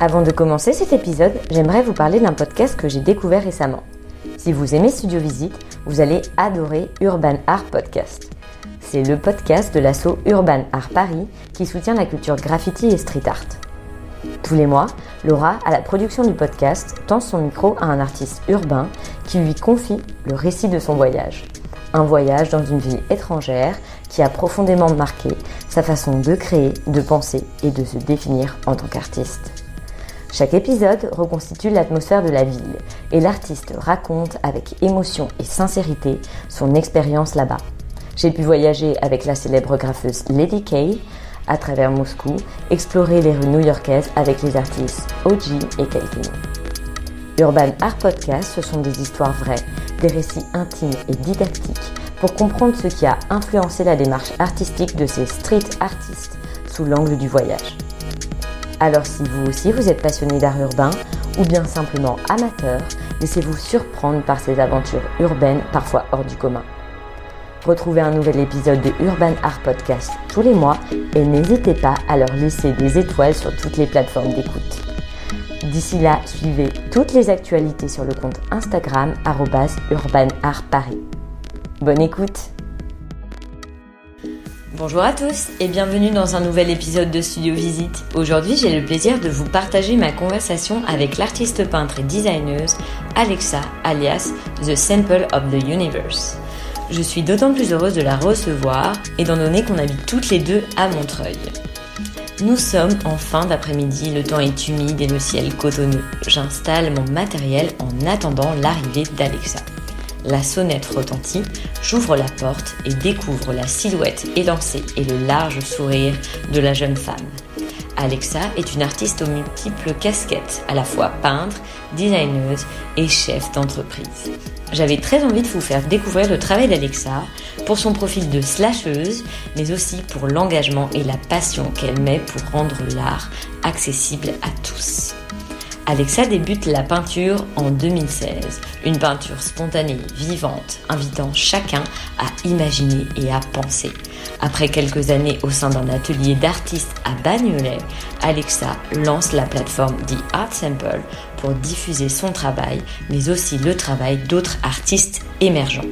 Avant de commencer cet épisode, j'aimerais vous parler d'un podcast que j'ai découvert récemment. Si vous aimez Studio Visite, vous allez adorer Urban Art Podcast. C'est le podcast de l'asso Urban Art Paris qui soutient la culture graffiti et street art. Tous les mois, Laura, à la production du podcast, tend son micro à un artiste urbain qui lui confie le récit de son voyage. Un voyage dans une ville étrangère qui a profondément marqué sa façon de créer, de penser et de se définir en tant qu'artiste. Chaque épisode reconstitue l'atmosphère de la ville et l'artiste raconte avec émotion et sincérité son expérience là-bas. J'ai pu voyager avec la célèbre graffeuse Lady Kay à travers Moscou, explorer les rues new-yorkaises avec les artistes OG et Kelvin. Urban Art Podcast, ce sont des histoires vraies, des récits intimes et didactiques pour comprendre ce qui a influencé la démarche artistique de ces street artistes sous l'angle du voyage. Alors si vous aussi vous êtes passionné d'art urbain ou bien simplement amateur, laissez-vous surprendre par ces aventures urbaines parfois hors du commun. Retrouvez un nouvel épisode de Urban Art Podcast tous les mois et n'hésitez pas à leur laisser des étoiles sur toutes les plateformes d'écoute. D'ici là, suivez toutes les actualités sur le compte Instagram urbanartparis. Bonne écoute Bonjour à tous et bienvenue dans un nouvel épisode de Studio Visite. Aujourd'hui, j'ai le plaisir de vous partager ma conversation avec l'artiste peintre et designeuse Alexa, alias The Sample of the Universe. Je suis d'autant plus heureuse de la recevoir, étant donné qu'on habite toutes les deux à Montreuil. Nous sommes en fin d'après-midi, le temps est humide et le ciel cotonneux. J'installe mon matériel en attendant l'arrivée d'Alexa. La sonnette retentit, j'ouvre la porte et découvre la silhouette élancée et le large sourire de la jeune femme. Alexa est une artiste aux multiples casquettes, à la fois peintre, designeuse et chef d'entreprise. J'avais très envie de vous faire découvrir le travail d'Alexa pour son profil de slasheuse, mais aussi pour l'engagement et la passion qu'elle met pour rendre l'art accessible à tous. Alexa débute la peinture en 2016, une peinture spontanée, vivante, invitant chacun à imaginer et à penser. Après quelques années au sein d'un atelier d'artistes à Bagnolet, Alexa lance la plateforme The Art Sample pour diffuser son travail, mais aussi le travail d'autres artistes émergents.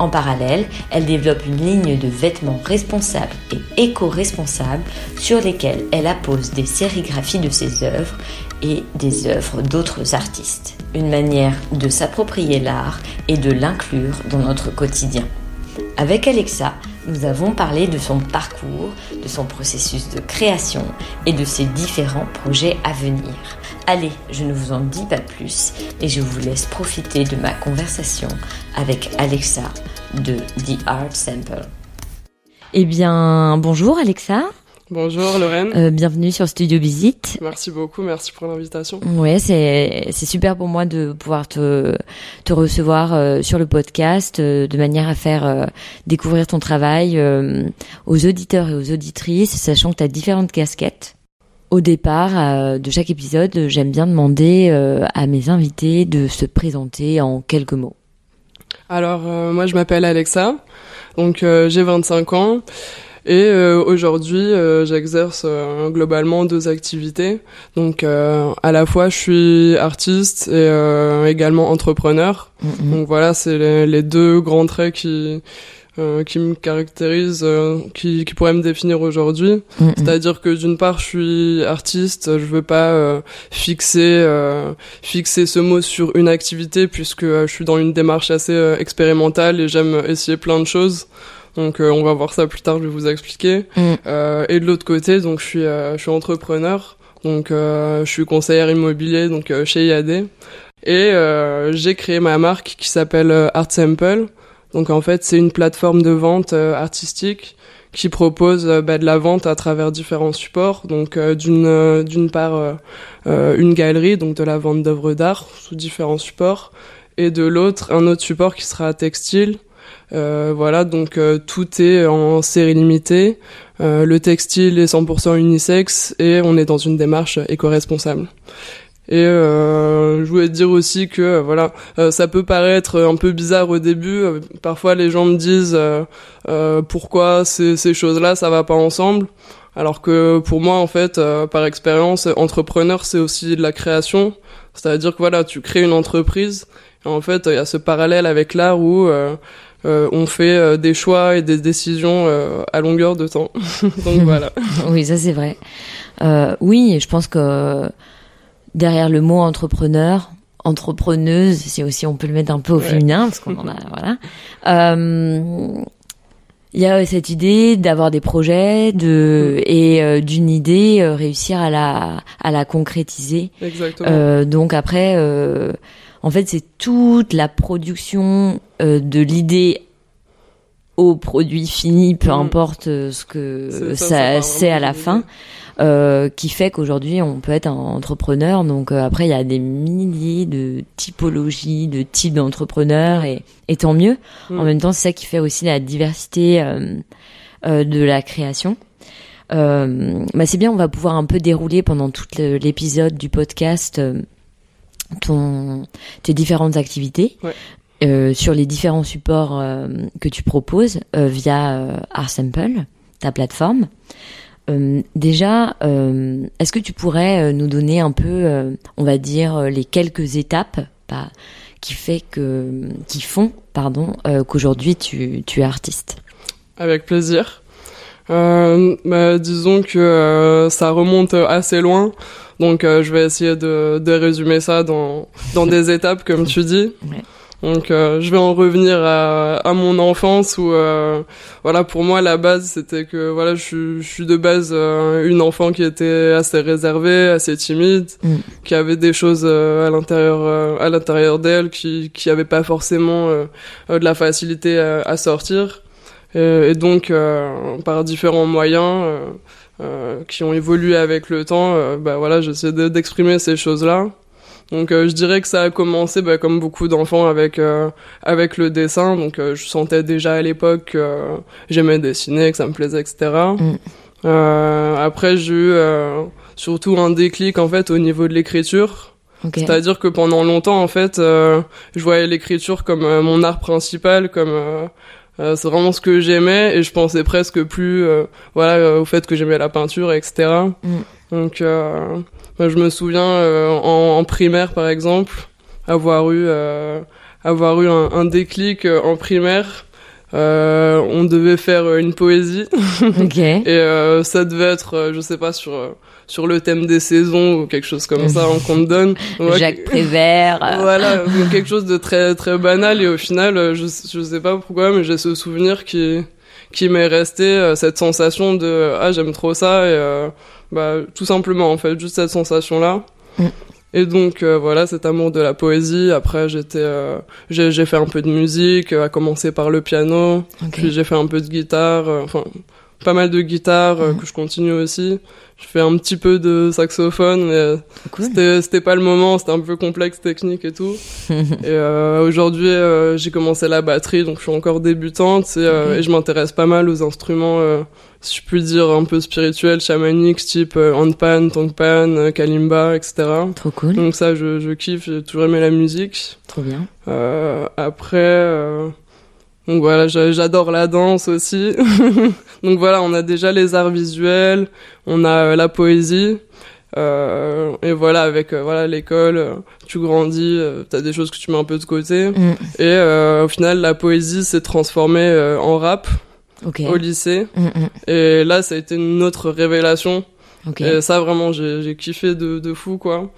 En parallèle, elle développe une ligne de vêtements responsables et éco-responsables sur lesquels elle appose des sérigraphies de ses œuvres et des œuvres d'autres artistes. Une manière de s'approprier l'art et de l'inclure dans notre quotidien. Avec Alexa, nous avons parlé de son parcours, de son processus de création et de ses différents projets à venir. Allez, je ne vous en dis pas plus et je vous laisse profiter de ma conversation avec Alexa de The Art Sample. Eh bien, bonjour Alexa. Bonjour Lorraine. Euh, bienvenue sur Studio Visite. Merci beaucoup, merci pour l'invitation. Ouais, c'est c'est super pour moi de pouvoir te te recevoir euh, sur le podcast euh, de manière à faire découvrir ton travail aux auditeurs et aux auditrices, sachant que tu as différentes casquettes. Au départ de chaque épisode, j'aime bien demander à mes invités de se présenter en quelques mots. Alors moi je m'appelle Alexa, donc j'ai 25 ans. Et euh, aujourd'hui, euh, j'exerce euh, globalement deux activités. Donc, à la fois, je suis artiste et également entrepreneur. Donc voilà, c'est les, les, deux grands traits qui euh, qui me caractérise, euh, qui, qui pourrait me définir aujourd'hui. Mm, mm. C'est-à-dire que d'une part, je suis artiste, je veux pas euh, fixer fixer ce mot sur une activité puisque je suis dans une démarche assez expérimentale et j'aime essayer plein de choses. Donc on va voir ça plus tard, je vais vous expliquer. Mm. et de l'autre côté, donc je suis je suis entrepreneur, donc je suis conseillère immobilier donc chez IAD et j'ai créé ma marque qui s'appelle Art Sample. Donc en fait, c'est une plateforme de vente euh, artistique qui propose euh, bah, de la vente à travers différents supports. Donc euh, d'une d'une part une galerie, donc de la vente d'œuvres d'art sous différents supports, et de l'autre un autre support qui sera textile. Voilà, donc tout est en série limitée. le textile est 100% unisexe et on est dans une démarche éco-responsable. Et euh, je voulais dire aussi que euh, voilà, euh, ça peut paraître un peu bizarre au début. Euh, parfois, les gens me disent pourquoi ces, ces choses-là, ça va pas ensemble? Alors que pour moi, en fait, par expérience, entrepreneur, c'est aussi de la création. C'est-à-dire que voilà, tu crées une entreprise. Et en fait, il y a ce parallèle avec l'art où on fait des choix et des décisions à longueur de temps. Donc voilà. oui, ça c'est vrai. oui, je pense que derrière le mot entrepreneur, entrepreneuse, si aussi on peut le mettre un peu au féminin, parce qu'on en a, voilà. Euh, il y a cette idée d'avoir des projets, de et euh, d'une idée euh, réussir à la à la concrétiser. Exactement. donc après, en fait, c'est toute la production de l'idée au produit fini, peu mm. importe ce que ça, c'est à la fin. Euh, qui fait qu'aujourd'hui on peut être un entrepreneur. Donc euh, après il y a des milliers de typologies, de types d'entrepreneurs et, et tant mieux. Mm. En même temps c'est ça qui fait aussi la diversité euh, de la création. bah c'est bien, on va pouvoir un peu dérouler pendant tout l'épisode du podcast ton tes différentes activités. Euh, sur les différents supports que tu proposes via Art Sample, ta plateforme. Euh, déjà, euh, est-ce que tu pourrais euh, nous donner un peu, on va dire, les quelques étapes pas, qui fait que, qui font, pardon, qu'aujourd'hui tu, tu es artiste? Avec plaisir. Bah, disons que ça remonte assez loin, donc je vais essayer de, de résumer ça dans, dans des étapes, comme tu dis. Ouais. Donc euh, je vais en revenir à, à mon enfance où euh, voilà pour moi la base c'était que voilà je, je, suis de base euh, une enfant qui était assez réservée, assez timide, mm. qui avait des choses à l'intérieur à l'intérieur d'elle qui qui avait pas forcément de la facilité à, à sortir et, et donc par différents moyens qui ont évolué avec le temps bah voilà j'essaie d'exprimer ces choses là donc euh, je dirais que ça a commencé bah, comme beaucoup d'enfants avec euh, avec le dessin. Donc euh, je sentais déjà à l'époque que j'aimais dessiner, que ça me plaisait, etc. Mm. après j'ai eu surtout un déclic en fait au niveau de l'écriture. C'est-à-dire que pendant longtemps en fait je voyais l'écriture comme mon art principal, comme c'est vraiment ce que j'aimais et je pensais presque plus voilà au fait que j'aimais la peinture etc mm. donc je me souviens euh, en, en, primaire par exemple avoir eu euh, avoir eu un, un déclic euh, en primaire. on devait faire une poésie okay. et ça devait être, je sais pas sur sur le thème des saisons ou quelque chose comme ça qu'on te donne. Jacques Prévert. voilà, quelque chose de très très banal et au final, je je sais pas pourquoi, mais j'ai ce souvenir qui qui m'est resté cette sensation de ah j'aime trop ça et bah, tout simplement, en fait, juste cette sensation-là. Mm. Et donc euh, voilà cet amour de la poésie. Après j'étais, euh, j'ai fait un peu de musique, à commencer par le piano. Puis j'ai fait un peu de guitare, euh, enfin pas mal de guitare mm. que je continue aussi. Je fais un petit peu de saxophone, mais c'était c'était pas le moment, c'était un peu complexe technique et tout. et aujourd'hui j'ai commencé la batterie, donc je suis encore débutante et, et je m'intéresse pas mal aux instruments si je puis dire, un peu spirituel, chamanique, type euh, handpan, tongpan, euh, kalimba, etc. Trop cool. Donc ça, je, je kiffe, j'ai toujours aimé la musique. Trop bien. Euh, après, euh, donc voilà, j'adore la danse aussi. donc voilà, on a déjà les arts visuels, on a la poésie. Euh, et voilà, avec euh, voilà l'école, euh, tu grandis, euh, t'as des choses que tu mets un peu de côté. Mm. Et euh, au final, la poésie s'est transformée euh, en rap Ok. au lycée. Mm, mm. Et là, ça a été une autre révélation. Ok. Et ça, vraiment, j'ai kiffé de, de fou, quoi.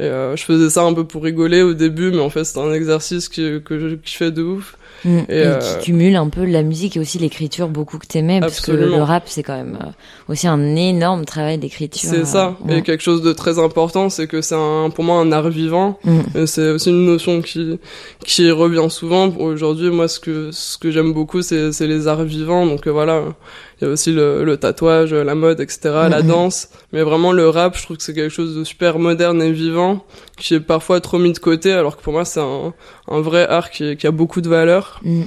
Et euh, je faisais ça un peu pour rigoler au début, mais en fait, c'était un exercice que, que je kiffais de ouf. Mm. Et, Et, euh, tu cumules un peu la musique et aussi l'écriture beaucoup que t'aimais parce que le rap c'est quand même euh, aussi un énorme travail d'écriture. C'est ça. euh, Et quelque chose de très important, c'est que c'est un, pour moi un art vivant. mm. C'est aussi une notion qui qui revient souvent. Aujourd'hui, moi, ce que ce que j'aime beaucoup, c'est c'est les arts vivants. Donc voilà, il y a aussi le, le tatouage, la mode, etc., la Mhm. danse. Mais vraiment, le rap, je trouve que c'est quelque chose de super moderne et vivant, qui est parfois trop mis de côté, alors que pour moi, c'est un un vrai art qui qui a beaucoup de valeur. Mm.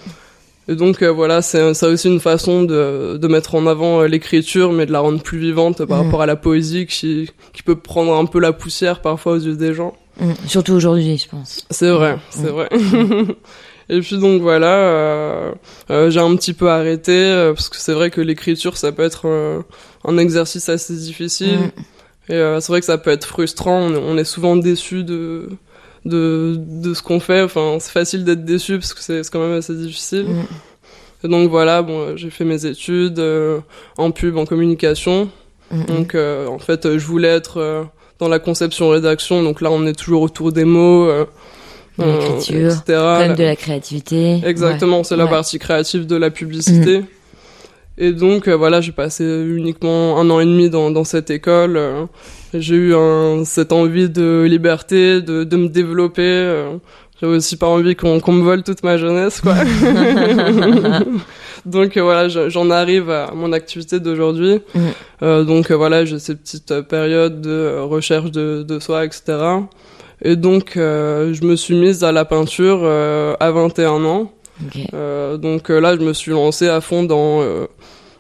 Et donc euh, voilà, c'est ça aussi une façon de, de mettre en avant euh, l'écriture, mais de la rendre plus vivante par Mhm. rapport à la poésie qui, qui peut prendre un peu la poussière parfois aux yeux des gens. Mm. Surtout aujourd'hui, je pense. C'est vrai, c'est vrai. Et puis donc voilà, euh, euh, j'ai un petit peu arrêté euh, parce que c'est vrai que l'écriture ça peut être euh, un exercice assez difficile Mm. et euh, c'est vrai que ça peut être frustrant. On est, on est souvent déçu de de de ce qu'on fait. Enfin, c'est facile d'être déçu parce que c'est quand même assez difficile. Mm. Et donc voilà, bon, j'ai fait mes études euh, en pub, en communication. Mm. Donc euh, en fait, je voulais être euh, dans la conception rédaction. Donc là, on est toujours autour des mots, De euh, l'écriture, etc. De la créativité. Exactement, c'est la Ouais. partie créative de la publicité. Et donc euh, voilà, j'ai passé uniquement un an et demi dans, dans cette école. euh, j'ai eu un, cette envie de liberté, de, de me développer. euh, j'avais aussi pas envie qu'on qu'on me vole toute ma jeunesse, quoi. donc voilà, je- j'en arrive à mon activité d'aujourd'hui. Mm. Donc voilà, j'ai ces petites périodes de recherche de, de soi, etc. Et donc euh, je me suis mise à la peinture euh, à 21 ans. Ok. Euh, donc euh, là, je me suis lancé à fond dans, euh,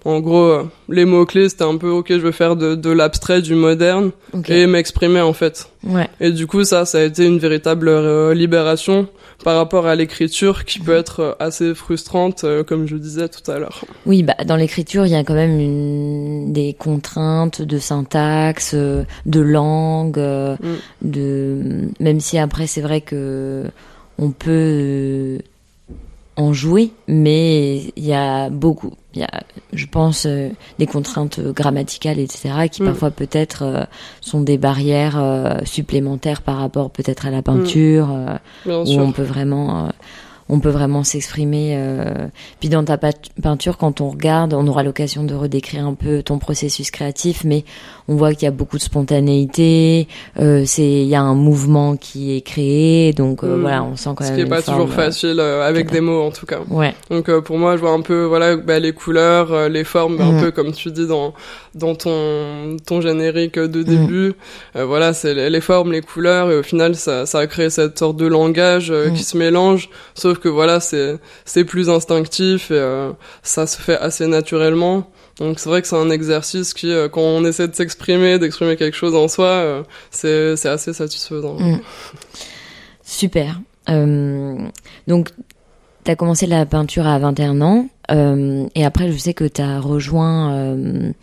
en gros, euh, les mots clés. C'était un peu ok, je veux faire de, de l'abstrait, du moderne Ok. et m'exprimer en fait. Ouais. Et du coup, ça, ça a été une véritable libération par rapport à l'écriture qui peut être euh, assez frustrante, euh, comme je disais tout à l'heure. Oui, bah dans l'écriture, il y a quand même une... des contraintes de syntaxe, euh, de langue, Mm. de même si après c'est vrai que on peut en jouer, mais il y a beaucoup, il y a, je pense, euh, des contraintes grammaticales, etc., qui Mm. parfois peut-être euh, sont des barrières euh, supplémentaires par rapport peut-être à la peinture. euh, Bien où sûr. on peut vraiment euh, on peut vraiment s'exprimer euh. puis dans ta peinture quand on regarde on aura l'occasion de redécrire un peu ton processus créatif mais on voit qu'il y a beaucoup de spontanéité euh, c'est il y a un mouvement qui est créé donc euh, Mm. voilà on sent quand Ce même qui est une pas forme, toujours facile euh, avec pas- des mots en tout cas. euh, ouais Donc euh, pour moi, je vois un peu voilà bah, les couleurs, euh, les formes, bah, un peu comme tu dis dans dans ton ton générique de Mhm. début. Euh, voilà, c'est les, les formes, les couleurs et au final ça ça a créé cette sorte de langage euh, qui se mélange. Sauf que voilà, c'est c'est plus instinctif et euh, ça se fait assez naturellement. Donc c'est vrai que c'est un exercice qui, euh, quand on essaie de s'exprimer, d'exprimer quelque chose en soi, euh, c'est c'est assez satisfaisant. Mm. super Euh, donc t'as commencé la peinture à 21 ans et après je sais que t'as rejoint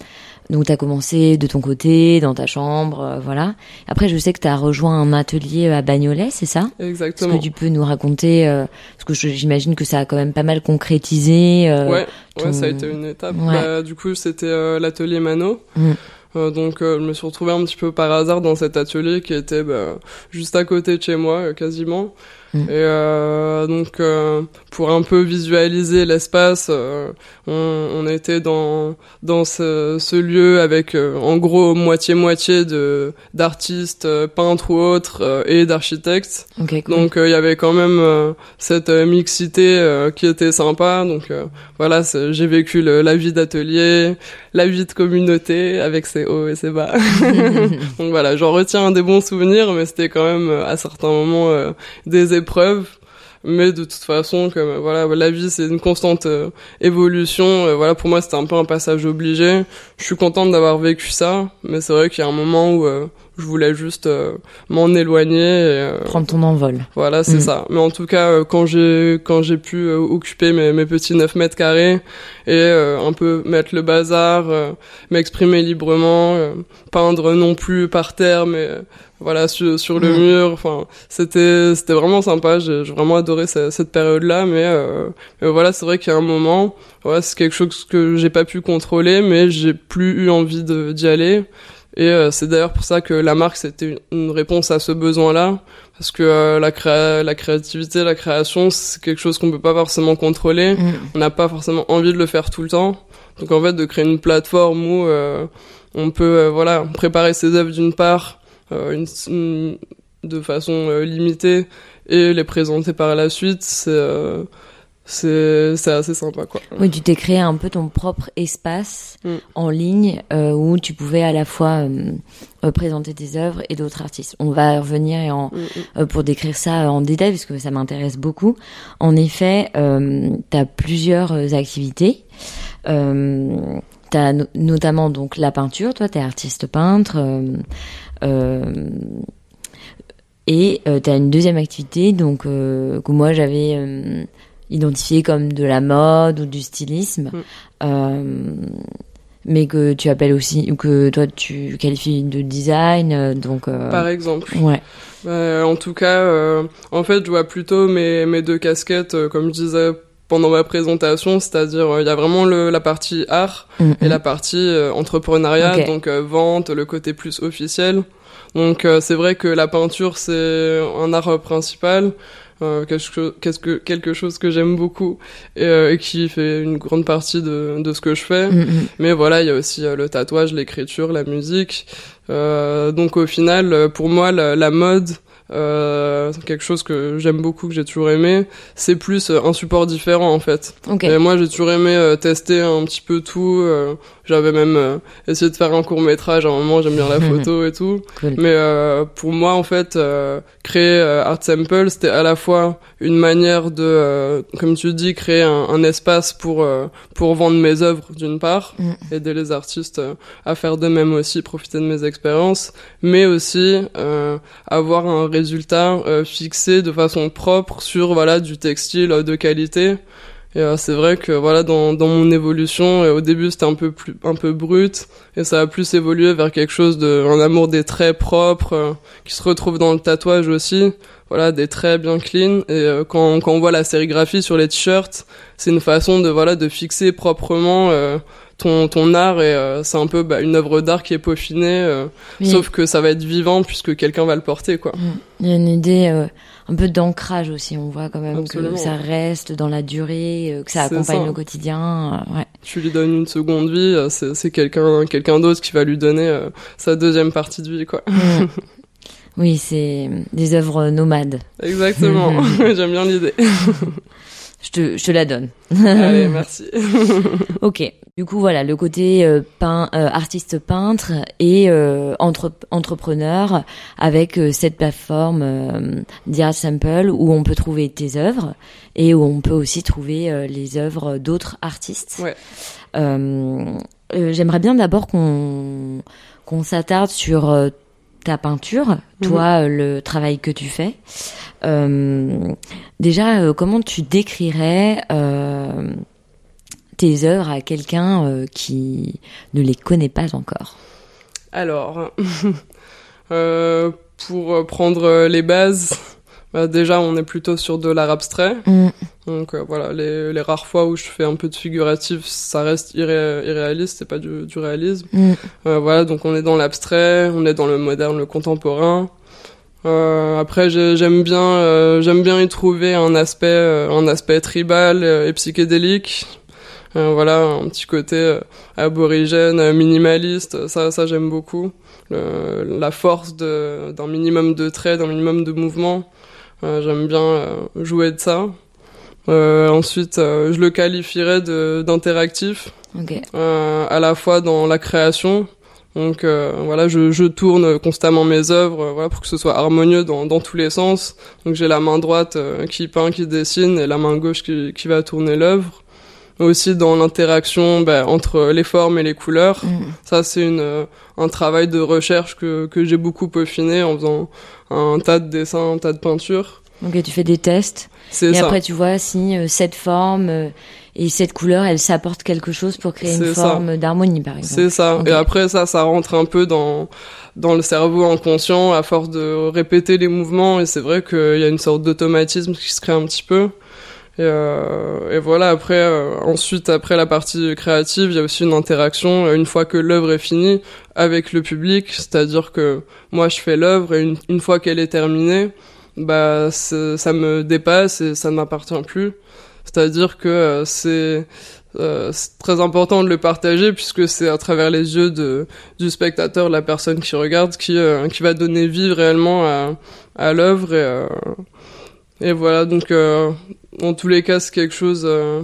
euh, donc t'as commencé de ton côté dans ta chambre euh, voilà après je sais que t'as rejoint un atelier à Bagnolet c'est ça? Est-ce Exactement. que tu peux nous raconter euh, parce que j'imagine que ça a quand même pas mal concrétisé euh, Ouais, ton- ouais, ça a été une étape. Ouais. Bah, du coup, c'était euh, l'atelier Mano. Mm. Euh, donc, euh, je me suis retrouvé un petit peu par hasard dans cet atelier qui était bah, juste à côté de chez moi, euh, quasiment. Mm. Et euh, donc, euh, pour un peu visualiser l'espace, euh, on, on était dans dans ce, ce lieu avec, euh, en gros, moitié moitié de d'artistes, euh, peintres ou autres, euh, et d'architectes. ok cool. Donc euh, il y avait quand même euh, cette mixité euh, qui était sympa. Donc euh, voilà, j'ai vécu le- la vie d'atelier, la vie de communauté avec ses hauts et ses bas. Donc voilà, j'en retiens des bons souvenirs, mais c'était quand même à certains moments euh, des épreuves. Mais de toute façon, comme euh, voilà, la vie c'est une constante euh, évolution. euh, voilà, pour moi c'était un peu un passage obligé. Je suis contente d'avoir vécu ça, mais c'est vrai qu'il y a un moment où euh, je voulais juste m'en éloigner. Et, Prendre ton envol. Voilà, c'est Mm. ça. Mais en tout cas, quand j'ai quand j'ai pu occuper mes, mes petits 9 mètres carrés et un peu mettre le bazar, m'exprimer librement, peindre non plus par terre, mais voilà sur, sur le Mm. mur. Enfin, c'était c'était vraiment sympa. J'ai j'ai vraiment adoré ce- cette période-là. Mais, euh, mais voilà, c'est vrai qu'il y a un moment, voilà, c'est quelque chose que j'ai pas pu contrôler, mais j'ai plus eu envie d'y aller. Et euh, c'est d'ailleurs pour ça que la marque c'était une, réponse à ce besoin-là, parce que euh, la, créa la créativité, la création, c'est quelque chose qu'on peut pas forcément contrôler. Mm. On n'a pas forcément envie de le faire tout le temps. Donc en fait, de créer une plateforme où euh, on peut euh, voilà préparer ses œuvres d'une part une, une- de façon euh, limitée et les présenter par la suite, c'est euh, c'est c'est assez sympa quoi. Oui, tu t'es créé un peu ton propre espace Mm. en ligne euh, où tu pouvais à la fois euh, euh, présenter tes œuvres et d'autres artistes. On va revenir et en, Mm, mm. euh, pour décrire ça en détail parce que ça m'intéresse beaucoup. En effet, euh, tu as plusieurs euh, activités. Euh, tu as notamment donc la peinture, toi tu es artiste peintre. euh, euh, et tu as une deuxième activité donc euh, que moi j'avais euh, identifié comme de la mode ou du stylisme. Mm. Euh, mais que tu appelles aussi, ou que toi tu qualifies de design, euh, donc... euh, Par exemple. Ouais. Bah, en tout cas, euh, en fait, je vois plutôt mes, mes deux casquettes, euh, comme je disais pendant ma présentation, c'est-à-dire euh, il y a vraiment le, la partie art Mm, et mm. la partie euh, entrepreneuriat, donc euh, vente, le côté plus officiel. Donc euh, c'est vrai que la peinture c'est un art euh, principal, euh, quelque, chose, qu'est-ce que, quelque chose que j'aime beaucoup et, euh, et qui fait une grande partie de, de ce que je fais. Mm, mm. Mais voilà, il y a aussi euh, le tatouage, l'écriture, la musique. Euh, donc au final, euh, pour moi, la, la mode, euh, c'est quelque chose que j'aime beaucoup, que j'ai toujours aimé. C'est plus euh, un support différent en fait. Ok. Et moi, j'ai toujours aimé euh, tester un petit peu tout. euh, J'avais même essayé de faire un court métrage à un moment. J'aime bien la photo et tout. Cool. Mais euh, pour moi, en fait, euh, créer Art Sample, c'était à la fois une manière de, euh, comme tu dis, créer un, un espace pour euh, pour vendre mes œuvres d'une part, Mm. aider les artistes à faire de même aussi, profiter de mes expériences, mais aussi euh, avoir un résultat euh, fixé de façon propre sur voilà du textile euh, de qualité. Et euh, c'est vrai que voilà dans, dans mon évolution, au début c'était un peu plus un peu brut et ça a plus évolué vers quelque chose de un amour des traits propres qui se retrouve dans le tatouage aussi. Voilà des traits bien clean et quand quand on voit la sérigraphie sur les t-shirts, c'est une façon de voilà de fixer proprement ton ton art et euh, c'est un peu bah, une œuvre d'art qui est peaufinée euh, Oui. sauf que ça va être vivant puisque quelqu'un va le porter quoi. Il y a une idée euh, un peu d'ancrage aussi. On voit quand même Absolument. que ça reste dans la durée, que ça accompagne ça. le quotidien. ouais. tu lui donnes une seconde vie, c'est quelqu'un quelqu'un d'autre qui va lui donner sa deuxième partie de vie quoi. Mm. oui, c'est des œuvres nomades. Exactement. J'aime bien l'idée. Je te, je te la donne. Allez, merci. Ok. Du coup, voilà, le côté euh, pein- euh, artiste peintre et euh, entre- entrepreneur avec euh, cette plateforme euh, The Sample où on peut trouver tes œuvres et où on peut aussi trouver euh, les œuvres d'autres artistes. Ouais. J'aimerais bien d'abord qu'on qu'on s'attarde sur euh, ta peinture, toi, euh, le travail que tu fais. Euh, déjà, euh, comment tu décrirais euh, tes œuvres à quelqu'un euh, qui ne les connaît pas encore Alors, euh, pour prendre les bases, bah, déjà on est plutôt sur de l'art abstrait. Mm. Donc euh, voilà, les, les rares fois où je fais un peu de figuratif, ça reste irré- irréaliste, c'est pas du, du réalisme. Mm. Voilà, donc on est dans l'abstrait, on est dans le moderne, le contemporain. Euh, après, j'ai- j'aime bien, euh, j'aime bien y trouver un aspect, euh, un aspect tribal et psychédélique. Euh, voilà, un petit côté euh, aborigène, euh, minimaliste. Ça, ça j'aime beaucoup. Le- la force de- d'un minimum de traits, d'un minimum de mouvements. J'aime bien jouer de ça. Euh, ensuite, euh, je le qualifierais de- d'interactif Ok. euh, à la fois dans la création. Donc voilà, je, je tourne constamment mes œuvres, voilà, pour que ce soit harmonieux dans, dans tous les sens. Donc j'ai la main droite qui peint, qui dessine, et la main gauche qui, qui va tourner l'œuvre. Aussi dans l'interaction bah, entre les formes et les couleurs. Mm. Ça, c'est une euh, un travail de recherche que que j'ai beaucoup peaufiné en faisant un tas de dessins, un tas de peintures. Donc tu fais des tests C'est et ça. après tu vois si euh, cette forme euh, et cette couleur, elle s'apporte quelque chose pour créer une ça. forme d'harmonie par exemple. C'est ça. Et après ça, ça rentre un peu dans dans le cerveau inconscient à force de répéter les mouvements. Et c'est vrai qu'il y a une sorte d'automatisme qui se crée un petit peu. Et, euh, et voilà. Après, euh, ensuite, après la partie créative, il y a aussi une interaction euh, une fois que l'œuvre est finie avec le public. C'est-à-dire que moi, je fais l'œuvre et une, une fois qu'elle est terminée, bah ça me dépasse et ça ne m'appartient plus. C'est-à-dire que c'est euh, très important de le partager puisque c'est à travers les yeux de, du spectateur, la personne qui regarde, qui, euh, qui va donner vie réellement à, à l'œuvre. Et, euh, et voilà, donc en tous les cas, c'est quelque chose euh,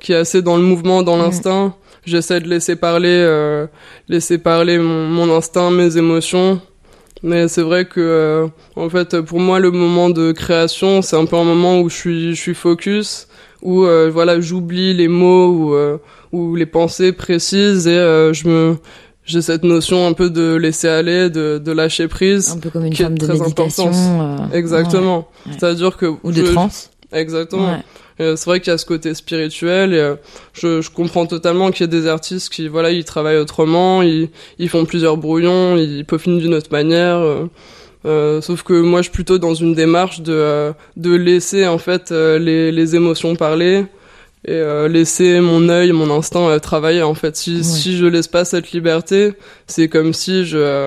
qui est assez dans le mouvement, dans l'instinct. J'essaie de laisser parler, euh, laisser parler mon, mon instinct, mes émotions. Mais c'est vrai que, euh, en fait, pour moi, le moment de création, c'est un peu un moment où je suis, je suis focus, où euh, voilà, j'oublie les mots ou, euh, ou les pensées précises et euh, je me, j'ai cette notion un peu de laisser aller, de, de lâcher prise. Un peu comme une forme de méditation. euh, Exactement. ouais. C'est-à-dire que Ou de je- transe. Exactement. Ouais. Euh, c'est vrai qu'il y a ce côté spirituel et euh, je, je comprends totalement qu'il y ait des artistes qui voilà ils travaillent autrement, ils, ils font plusieurs brouillons, ils peaufinent d'une autre manière. euh, euh, sauf que moi je suis plutôt dans une démarche de de laisser en fait les les émotions parler et laisser mon œil, mon instinct travailler en fait. Si Ouais. si je laisse pas cette liberté, c'est comme si je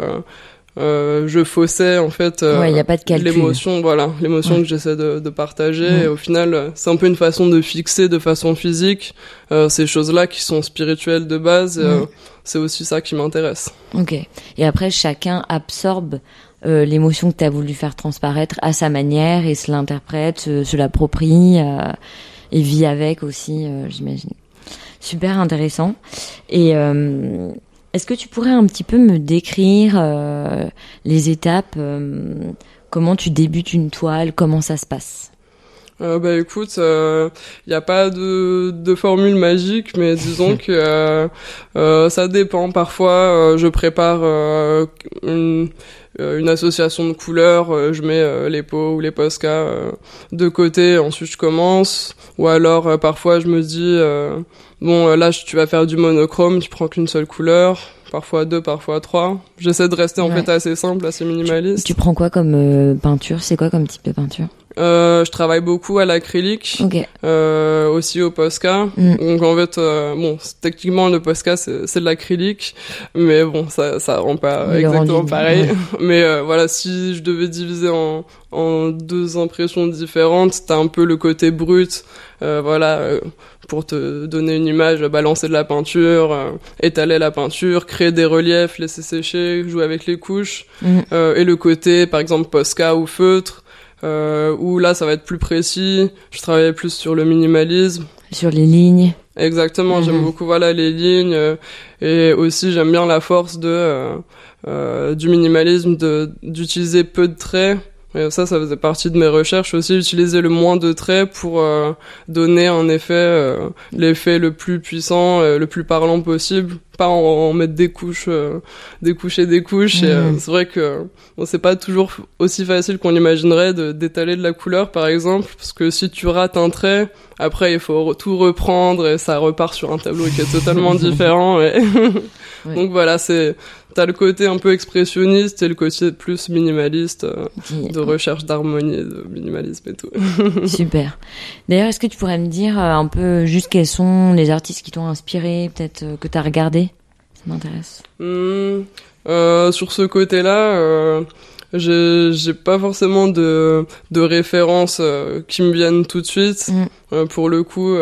euh, je faussais en fait euh, Ouais, n'y a pas de calcul. l'émotion voilà l'émotion Ouais. que j'essaie de, de partager Ouais. et au final c'est un peu une façon de fixer de façon physique euh, ces choses là qui sont spirituelles de base euh, c'est aussi ça qui m'intéresse Ok. Et après, chacun absorbe euh, l'émotion que tu as voulu faire transparaître à sa manière et se l'interprète, se, se l'approprie euh, et vit avec aussi, euh, j'imagine. Super intéressant. Et euh, est-ce que tu pourrais un petit peu me décrire euh, les étapes euh, Comment tu débutes une toile Comment ça se passe? Euh, bah écoute, il n'y a pas de, de formule magique, mais disons que euh, euh, ça dépend. Parfois, euh, je prépare euh, une, euh, une association de couleurs, euh, je mets euh, les pots ou les posca euh, de côté, ensuite je commence. Ou alors, euh, parfois, je me dis, euh, bon, euh, là, tu vas faire du monochrome, tu prends qu'une seule couleur. Parfois deux, parfois trois. J'essaie de rester en Ouais. fait assez simple, assez minimaliste. Tu prends quoi comme euh, peinture? C'est quoi comme type de peinture? Euh, je travaille beaucoup à l'acrylique. Euh, aussi au Posca. Mm. Donc en fait, euh, bon, techniquement le Posca c'est c'est de l'acrylique, mais bon, ça ça rend pas Le exactement rendu, pareil. ouais. Mais euh, voilà, si je devais diviser en en deux impressions différentes, t'as un peu le côté brut, euh, voilà. pour te donner une image, balancer de la peinture, étaler la peinture, créer des reliefs, laisser sécher, jouer avec les couches, Mm. euh, et le côté, par exemple, Posca ou feutre, euh, où là, ça va être plus précis. Je travaillais plus sur le minimalisme. Sur les lignes Exactement, Mhm. j'aime beaucoup voilà les lignes euh, et aussi j'aime bien la force de euh, euh, du minimalisme de d'utiliser peu de traits. Et ça, ça faisait partie de mes recherches aussi, utiliser le moins de traits pour euh, donner un effet, euh, l'effet le plus puissant, euh, le plus parlant possible, pas en, en mettre des couches, euh, des couches et des couches. Et euh, Mhm. c'est vrai que bon, c'est pas toujours aussi facile qu'on l'imaginerait d'étaler de la couleur, par exemple, parce que si tu rates un trait, après il faut re- tout reprendre et ça repart sur un tableau qui est totalement différent. et- Ouais. Donc voilà, c'est t'as le côté un peu expressionniste et le côté plus minimaliste euh, de recherche d'harmonie, de minimalisme et tout. Super. D'ailleurs, est-ce que tu pourrais me dire euh, un peu juste quels sont les artistes qui t'ont inspiré, peut-être euh, que t'as regardé? Ça m'intéresse. Hmm, euh, sur ce côté-là, euh, j'ai pas forcément de de références euh, qui me viennent tout de suite. Mm. Euh, pour le coup,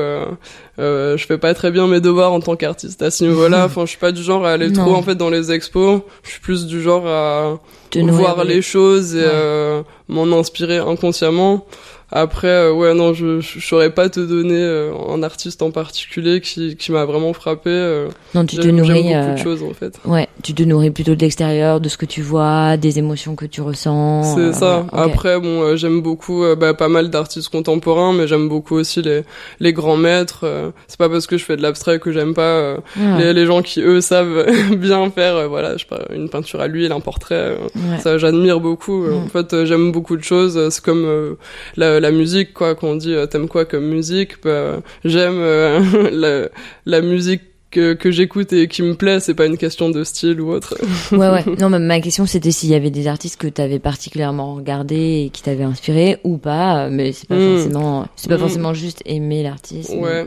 je fais pas très bien mes devoirs en tant qu'artiste à ce niveau-là. Enfin, je suis pas du genre à aller Non. trop en fait dans les expos. Je suis plus du genre à voir les choses et Ouais. m'en inspirer inconsciemment. Après, euh, ouais, non, je, je saurais pas te donner euh, un artiste en particulier qui, qui m'a vraiment frappé. euh. Non, tu te nourris. beaucoup de choses en fait. Ouais, tu te nourris plutôt de l'extérieur, de ce que tu vois, des émotions que tu ressens. C'est ça. Après, bon, euh, j'aime beaucoup bah, pas mal d'artistes contemporains, mais j'aime beaucoup aussi les, les grands maîtres. euh. c'est pas parce que je fais de l'abstrait que j'aime pas euh, Ouais, les, les gens qui eux savent bien faire. voilà, je sais pas, une peinture à l'huile, un portrait. ouais. Ça, j'admire beaucoup. Mm. En fait, j'aime beaucoup de choses. C'est comme euh, la, la musique, quoi. Quand on dit euh, t'aimes quoi comme musique, bah, j'aime euh, la, la musique que, que j'écoute et qui me plaît. C'est pas une question de style ou autre. ouais, ouais. Non, mais ma question c'était s'il y avait des artistes que tu avais particulièrement regardé et qui t'avaient inspiré ou pas, euh, mais c'est pas Mm. forcément, c'est pas Mm. forcément juste aimer l'artiste. mais- Ouais.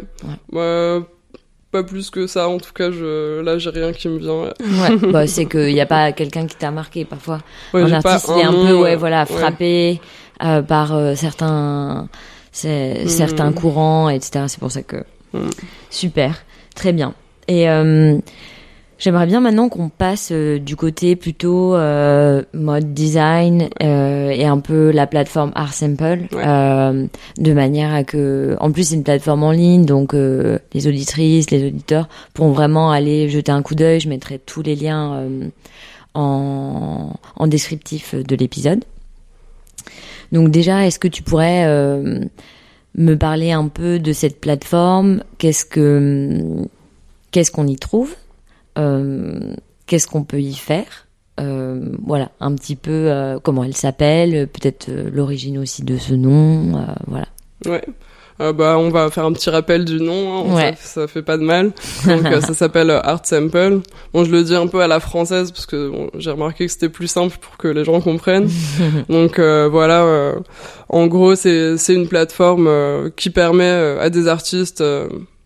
Bah, pas plus que ça. En tout cas, je, là, j'ai rien qui me vient. Ouais, bah, c'est qu'il y a pas quelqu'un qui t'a marqué parfois. Ouais, un artiste, il est un nom, peu, ouais, euh, voilà, ouais. frappé euh, par euh, certains, c'est- Mhm. certains courants, etc. C'est pour ça que Mhm. super, très bien. Et euh, j'aimerais bien maintenant qu'on passe euh, du côté plutôt euh, mode design euh, et un peu la plateforme Art Sample, Ouais. euh, de manière à que, en plus c'est une plateforme en ligne, donc euh, les auditrices, les auditeurs pourront vraiment aller jeter un coup d'œil. Je mettrai tous les liens. euh, en, en descriptif de l'épisode. Donc déjà, est-ce que tu pourrais euh, me parler un peu de cette plateforme? Qu'est-ce que qu'est-ce qu'on y trouve? Euh, Qu'est-ce qu'on peut y faire? Euh, Voilà, un petit peu comment elle s'appelle, peut-être l'origine aussi de ce nom. voilà. Ouais. Euh, bah, on va faire un petit rappel du nom, hein, Ouais. ça, ça fait pas de mal. Donc euh, ça s'appelle euh, Art Sample. Bon, je le dis un peu à la française parce que bon, j'ai remarqué que c'était plus simple pour que les gens comprennent. Donc euh, voilà, en gros, c'est c'est une plateforme qui permet à des artistes,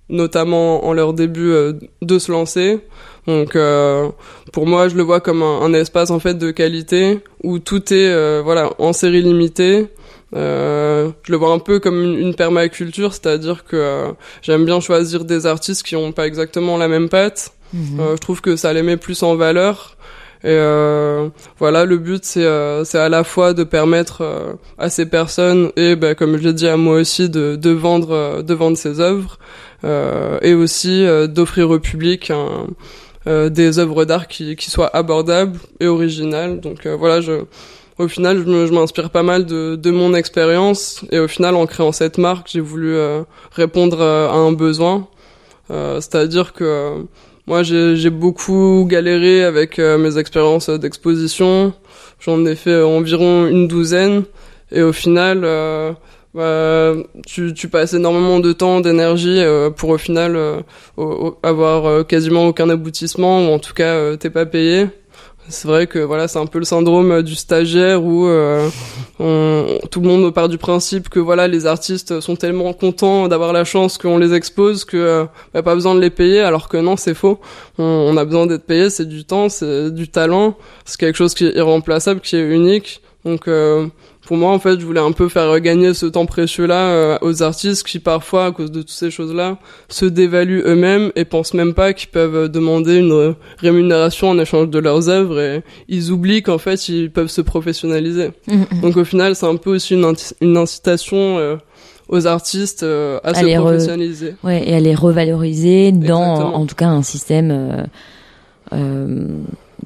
notamment en leur début, euh, de se lancer. Donc euh, pour moi, je le vois comme un, un espace en fait de qualité où tout est euh, voilà en série limitée. Euh, je le vois un peu comme une, une permaculture, c'est-à-dire que euh, j'aime bien choisir des artistes qui ont pas exactement la même patte. Mhm. Euh, je trouve que ça les met plus en valeur. Et euh, voilà, le but c'est euh, c'est à la fois de permettre à ces personnes et ben, comme je l'ai dit à moi aussi de, de vendre de vendre ses œuvres euh, et aussi euh, d'offrir au public un, euh, des œuvres d'art qui, qui soient abordables et originales. Donc euh, voilà, je au final, je m'inspire pas mal de, de mon expérience et au final, en créant cette marque, j'ai voulu euh, répondre euh, à un besoin. Euh, C'est-à-dire que moi, j'ai beaucoup galéré avec mes expériences d'exposition. J'en ai fait environ une douzaine et au final, euh, bah, tu, tu passes énormément de temps, d'énergie euh, pour au final euh, avoir quasiment aucun aboutissement ou en tout cas t'es pas payé. C'est vrai que voilà, c'est un peu le syndrome euh, du stagiaire où euh, on- tout le monde part du principe que voilà, les artistes sont tellement contents d'avoir la chance qu'on les expose que euh, bah, pas besoin de les payer, alors que non, c'est faux. On, on a besoin d'être payé, c'est du temps, c'est du talent, c'est quelque chose qui est irremplaçable, qui est unique. Donc euh, pour moi, en fait, je voulais un peu faire gagner ce temps précieux-là euh, aux artistes qui, parfois, à cause de toutes ces choses-là, se dévaluent eux-mêmes et pensent même pas qu'ils peuvent demander une euh, rémunération en échange de leurs œuvres et ils oublient qu'en fait, ils peuvent se professionnaliser. Mhm. Donc au final, c'est un peu aussi une, incitation euh, aux artistes euh, à se re- professionnaliser. Ouais, et elle est revalorisée dans, Exactement. en tout cas, un système euh, euh,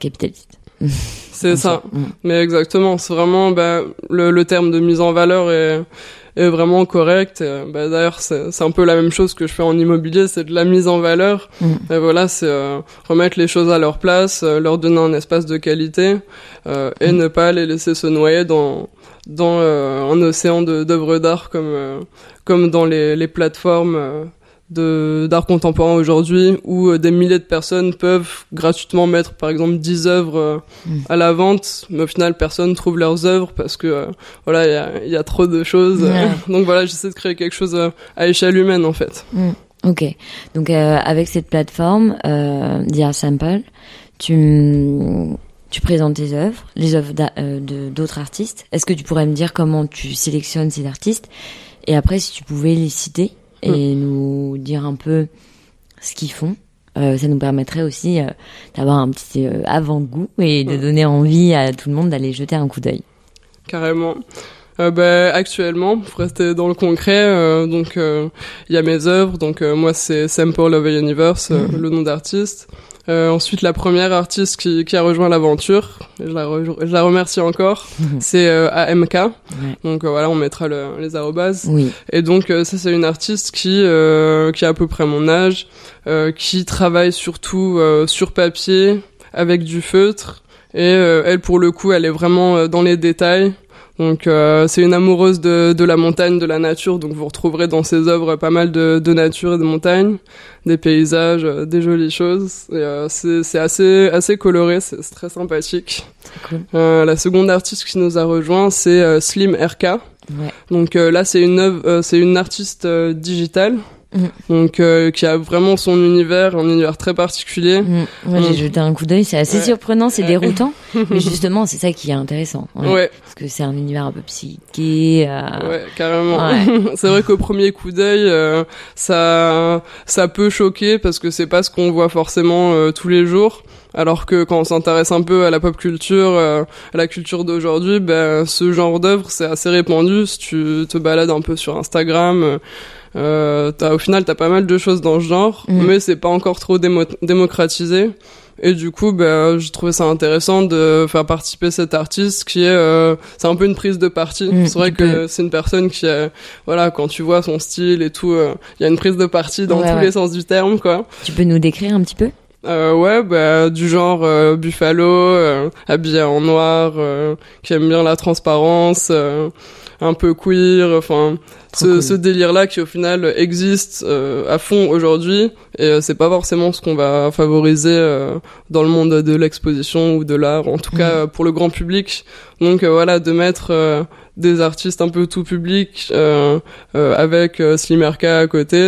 capitaliste. C'est ça. Mm. Mais exactement, c'est vraiment bah, le, le terme de mise en valeur est, est vraiment correct. Bah, D'ailleurs, c'est un peu la même chose que je fais en immobilier, c'est de la mise en valeur. Mm. Et voilà, c'est euh, remettre les choses à leur place, euh, leur donner un espace de qualité euh, et ne pas les laisser se noyer dans dans euh, un océan d'œuvres d'art comme euh, comme dans les, les plateformes. De d'art contemporain aujourd'hui où euh, des milliers de personnes peuvent gratuitement mettre par exemple 10 œuvres euh, Mm. à la vente mais au final personne trouve leurs œuvres parce que euh, voilà il y a, y a trop de choses Ouais. donc voilà j'essaie de créer quelque chose à échelle humaine en fait Ok. Donc euh, avec cette plateforme, euh, Dear Sample, tu tu présentes tes œuvres, les œuvres d'autres artistes. Est-ce que tu pourrais me dire comment tu sélectionnes ces artistes? Et après, si tu pouvais les citer? Et nous dire un peu ce qu'ils font, euh, ça nous permettrait aussi euh, d'avoir un petit euh, avant-goût et de Mm. donner envie à tout le monde d'aller jeter un coup d'œil. carrément euh, bah, actuellement, pour rester dans le concret, euh, donc il y a mes œuvres. Donc moi c'est Sample of a Universe, Mhm. le nom d'artiste. Ensuite la première artiste qui, qui a rejoint l'aventure, je la, re- je la remercie encore, c'est AMK. Donc voilà, on mettra le- les arrobases. Oui. Et donc euh, ça c'est une artiste qui euh, qui a à peu près mon âge, euh, qui travaille surtout euh, sur papier avec du feutre et euh, elle pour le coup elle est vraiment euh, dans les détails. Donc euh, c'est une amoureuse de, de la montagne, de la nature, donc vous retrouverez dans ses œuvres pas mal de, de nature et de montagne, des paysages, euh, des jolies choses. Et, euh, c'est c'est assez assez coloré, c'est très sympathique. Cool. Euh, la seconde artiste qui nous a rejoint c'est euh, Slim RK. Ouais. Donc euh, là, c'est une euh, c'est une artiste digitale, Mhm. donc euh, qui a vraiment son univers, un univers très particulier. Mm. Moi, j'ai Mm. jeté un coup d'œil. C'est assez Ouais. surprenant, c'est Ouais. déroutant. mais justement, c'est ça qui est intéressant. Parce que c'est un univers un peu psyché. euh, ouais, carrément. Ouais. c'est vrai qu'au premier coup d'œil, euh, ça, ça peut choquer parce que c'est pas ce qu'on voit forcément euh, tous les jours. Alors que quand on s'intéresse un peu à la pop culture, euh, à la culture d'aujourd'hui, ben ce genre d'œuvre c'est assez répandu. Si tu te balades un peu sur Instagram, euh, t'as, au final t'as pas mal de choses dans ce genre, Mhm. mais c'est pas encore trop démo- démocratisé. Et du coup, ben, je trouvais ça intéressant de faire participer cet artiste qui est, euh, c'est un peu une prise de parti. Mhm, c'est vrai que c'est une personne qui, est, voilà, quand tu vois son style et tout, euh, il y a une prise de parti dans Ouais, tous ouais. les sens du terme, quoi. Tu peux nous décrire un petit peu? Euh, ouais, bah, du genre euh, Buffalo, euh, habillé en noir, euh, qui aime bien la transparence, euh, un peu queer, enfin, ce, cool. ce délire-là qui au final existe euh, à fond aujourd'hui, et euh, c'est pas forcément ce qu'on va favoriser euh, dans le monde de l'exposition ou de l'art, en tout Mhm. cas pour le grand public. Donc euh, voilà, de mettre euh, des artistes un peu tout public euh, euh, avec Slimerka à côté.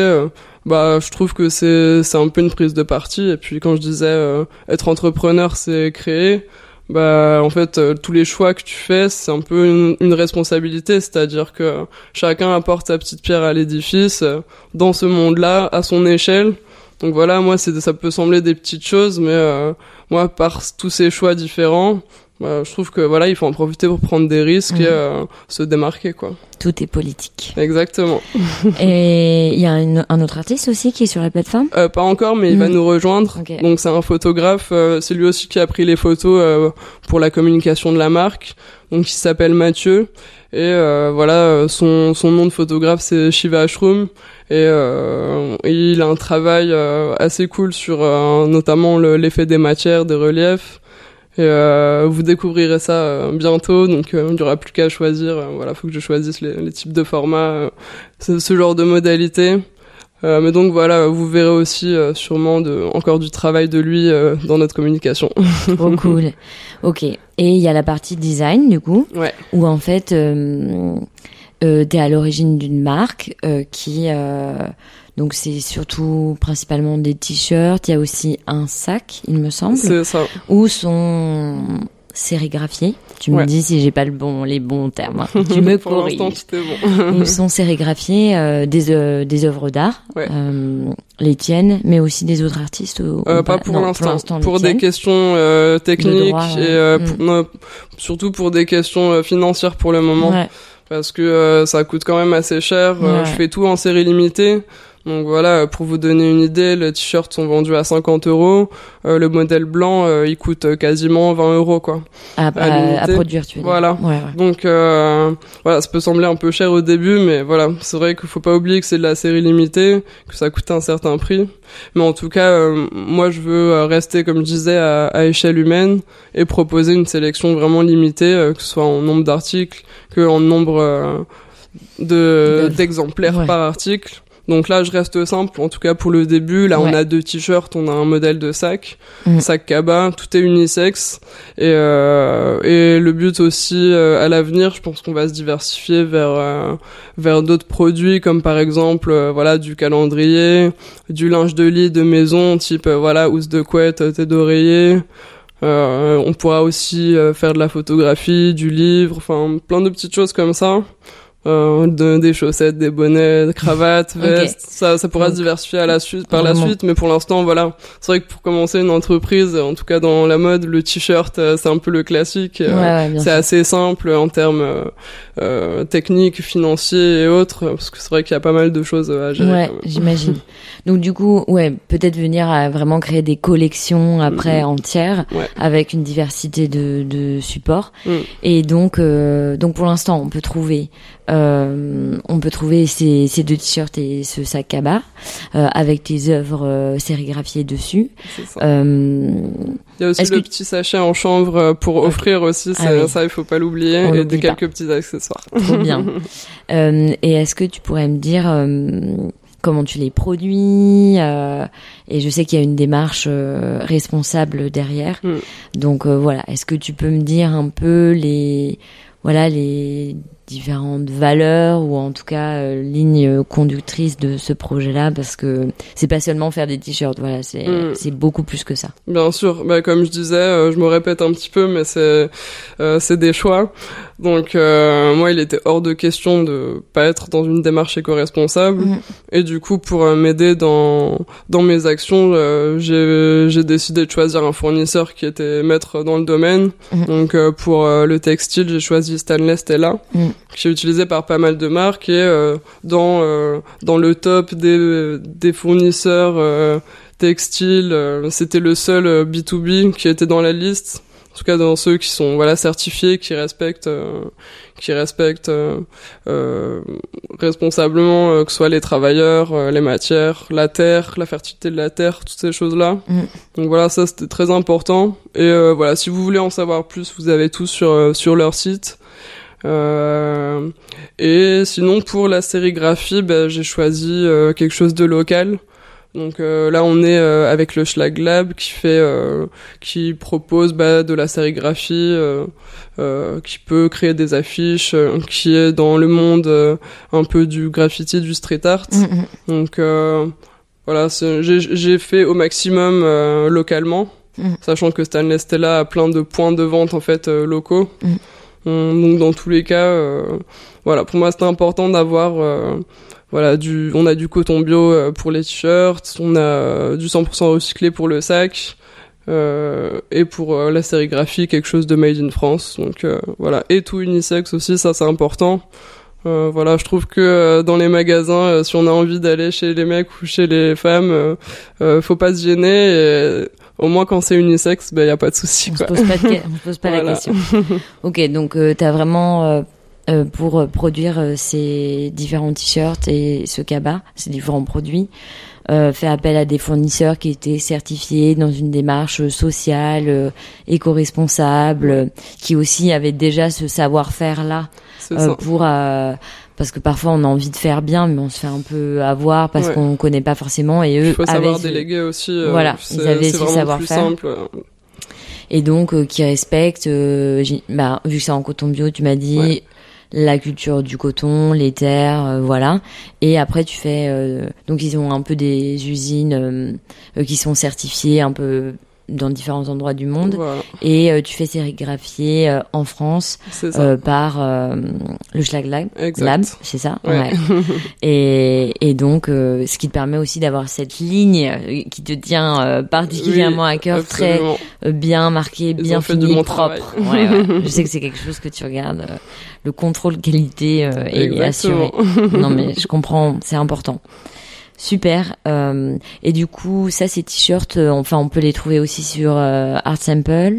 bah je trouve que c'est c'est un peu une prise de parti et puis quand je disais euh, être entrepreneur c'est créer bah en fait euh, tous les choix que tu fais c'est un peu une, responsabilité. C'est-à-dire que chacun apporte sa petite pierre à l'édifice euh, dans ce monde-là à son échelle. Donc voilà moi c'est ça peut sembler des petites choses mais euh, moi par tous ces choix différents je trouve que voilà il faut en profiter pour prendre des risques et euh, se démarquer quoi Tout est politique. exactement Et il y a une- un autre artiste aussi qui est sur la plateforme? Euh, pas encore, mais il va Mhm. nous rejoindre. Donc c'est un photographe, euh, c'est lui aussi qui a pris les photos euh, pour la communication de la marque. Donc il s'appelle Mathieu et euh, voilà euh, son son nom de photographe c'est Shiva Ashroom et, euh, il a un travail euh, assez cool sur euh, notamment le- l'effet des matières, des reliefs. Et euh, vous découvrirez ça euh, bientôt, donc euh, il n'y aura plus qu'à choisir. euh, voilà, faut que je choisisse les, les types de formats, euh, ce, ce genre de modalités. Euh, mais donc voilà, vous verrez aussi euh, sûrement de, encore du travail de lui euh, dans notre communication. Trop cool. Ok. Et il y a la partie design, du coup, Ouais. où en fait, euh, euh, t'es à l'origine d'une marque euh, qui... donc c'est surtout principalement des t-shirts. Il y a aussi un sac, il me semble, C'est ça. où sont sérigraphiés. Tu me dis si j'ai pas le bon, les bons termes. hein. Tu me Pour l'instant, corriges. tout est bon. où sont sérigraphiés euh, des, euh, des œuvres d'art, Ouais. euh, les tiennes, mais aussi des autres artistes ou- Euh, pas pour Non, l'instant. Pour des questions euh, techniques droit, et euh, Mm. pour- non, surtout pour des questions financières pour le moment. Ouais. Parce que euh, ça coûte quand même assez cher. Je fais tout en série limitée. Donc voilà, pour vous donner une idée, les t-shirts sont vendus à 50 euros. Euh, le modèle blanc, euh, il coûte euh, quasiment 20 euros, quoi. À, à produire, tu veux dire. Voilà. Ouais, ouais. Donc euh, voilà, ça peut sembler un peu cher au début, mais voilà, c'est vrai qu'il faut pas oublier que c'est de la série limitée, que ça coûte un certain prix. Mais en tout cas, euh, moi je veux euh, rester, comme je disais, à, à échelle humaine et proposer une sélection vraiment limitée, euh, que ce soit en nombre d'articles, que en nombre euh, de d'exemplaires Ouais. par article. Donc là, je reste simple, en tout cas pour le début. Là, on a deux t-shirts, on a un modèle de sac, Mm. sac cabas, tout est unisexe. Et, euh, et le but aussi euh, à l'avenir, je pense qu'on va se diversifier vers euh, vers d'autres produits comme par exemple euh, voilà du calendrier, du linge de lit de maison type euh, voilà housse de couette, tête d'oreiller. Euh, on pourra aussi euh, faire de la photographie, du livre, enfin plein de petites choses comme ça. Euh, de, des chaussettes, des bonnets, des cravates, vestes. Ça, ça pourra se diversifier à la suite, par la suite, mais pour l'instant, voilà. C'est vrai que pour commencer une entreprise, en tout cas dans la mode, le t-shirt, euh, c'est un peu le classique. Euh, c'est assez simple en termes euh, techniques, financiers et autres, parce que c'est vrai qu'il y a pas mal de choses à gérer. Ouais, j'imagine. Donc du coup, ouais, peut-être venir à vraiment créer des collections après entières, avec une diversité de, de supports. Mm. Et donc, donc pour l'instant, on peut trouver euh, on peut trouver ces, ces deux t-shirts et ce sac cabas euh, avec tes œuvres euh, sérigraphiées dessus. Euh, il y a aussi le petit sachet en chanvre pour offrir aussi, ah ça il faut pas l'oublier, et de quelques petits accessoires. Trop bien. et est-ce que tu pourrais me dire comment tu les produis et je sais qu'il y a une démarche responsable derrière. Mm. Donc voilà, est-ce que tu peux me dire un peu les voilà les différentes valeurs ou en tout cas euh, lignes conductrices de ce projet-là parce que c'est pas seulement faire des t-shirts, voilà, c'est mm. c'est beaucoup plus que ça. Bien sûr, bah, comme je disais, euh, je me répète un petit peu, mais c'est euh, c'est des choix. Donc euh, moi, il était hors de question de pas être dans une démarche éco-responsable mm. et du coup pour m'aider dans dans mes actions, j'ai j'ai décidé de choisir un fournisseur qui était maître dans le domaine. Mm. Donc pour le textile, j'ai choisi Stanley Stella qui est utilisé par pas mal de marques et euh, dans euh, dans le top des des fournisseurs euh, textiles, c'était le seul B2B qui était dans la liste. En tout cas, dans ceux qui sont voilà certifiés, qui respectent, qui respectent responsablement que ce soit les travailleurs, les matières, la terre, la fertilité de la terre, toutes ces choses-là. Mm. Donc voilà, ça c'était très important. Et voilà, si vous voulez en savoir plus, vous avez tout sur sur leur site. Euh, et sinon pour la sérigraphie, bah, j'ai choisi euh, quelque chose de local. Donc euh, là, on est avec le Schlag Lab qui fait, qui propose bah, de la sérigraphie, qui peut créer des affiches, qui est dans le monde un peu du graffiti, du street art. Mm, mm. Donc voilà, j'ai fait au maximum localement, mm. sachant que Stanley Stella a plein de points de vente en fait locaux. Donc dans tous les cas, euh, voilà, pour moi c'était important d'avoir euh, voilà du on a du coton bio euh, pour les t-shirts, on a du 100% recyclé pour le sac. Euh, et pour la sérigraphie quelque chose de made in France donc voilà et tout unisex aussi ça c'est important voilà je trouve que dans les magasins si on a envie d'aller chez les mecs ou chez les femmes faut pas se gêner et au moins quand c'est unisexe, il ben, y a pas de souci. On se pose pas, on se pose pas la question. ok, donc euh, tu as vraiment euh, euh, pour produire ces différents t-shirts et ce cabas, ces différents produits, fait appel à des fournisseurs qui étaient certifiés dans une démarche sociale, éco-responsable, qui aussi avaient déjà ce savoir-faire là pour parce que parfois on a envie de faire bien mais on se fait un peu avoir parce qu'on connaît pas forcément. Et eux il faut savoir déléguer aussi euh, voilà ils avaient ce savoir-faire. et donc euh, qui respectent euh, bah, vu que c'est en coton bio tu m'as dit la culture du coton, les terres, voilà. Et après, tu fais donc ils ont un peu des usines qui sont certifiées un peu dans différents endroits du monde. Et euh, tu fais sérigraphier euh, en France euh, par le Schlag Lab, c'est ça? Ouais. et, et donc ce qui te permet aussi d'avoir cette ligne qui te tient particulièrement à cœur très bien marqué bien fini propre. je sais que c'est quelque chose que tu regardes le contrôle qualité est assuré. Non mais je comprends c'est important Super. Euh, et du coup, ça, ces t-shirts, euh, enfin, on peut les trouver aussi sur euh, Art Sample.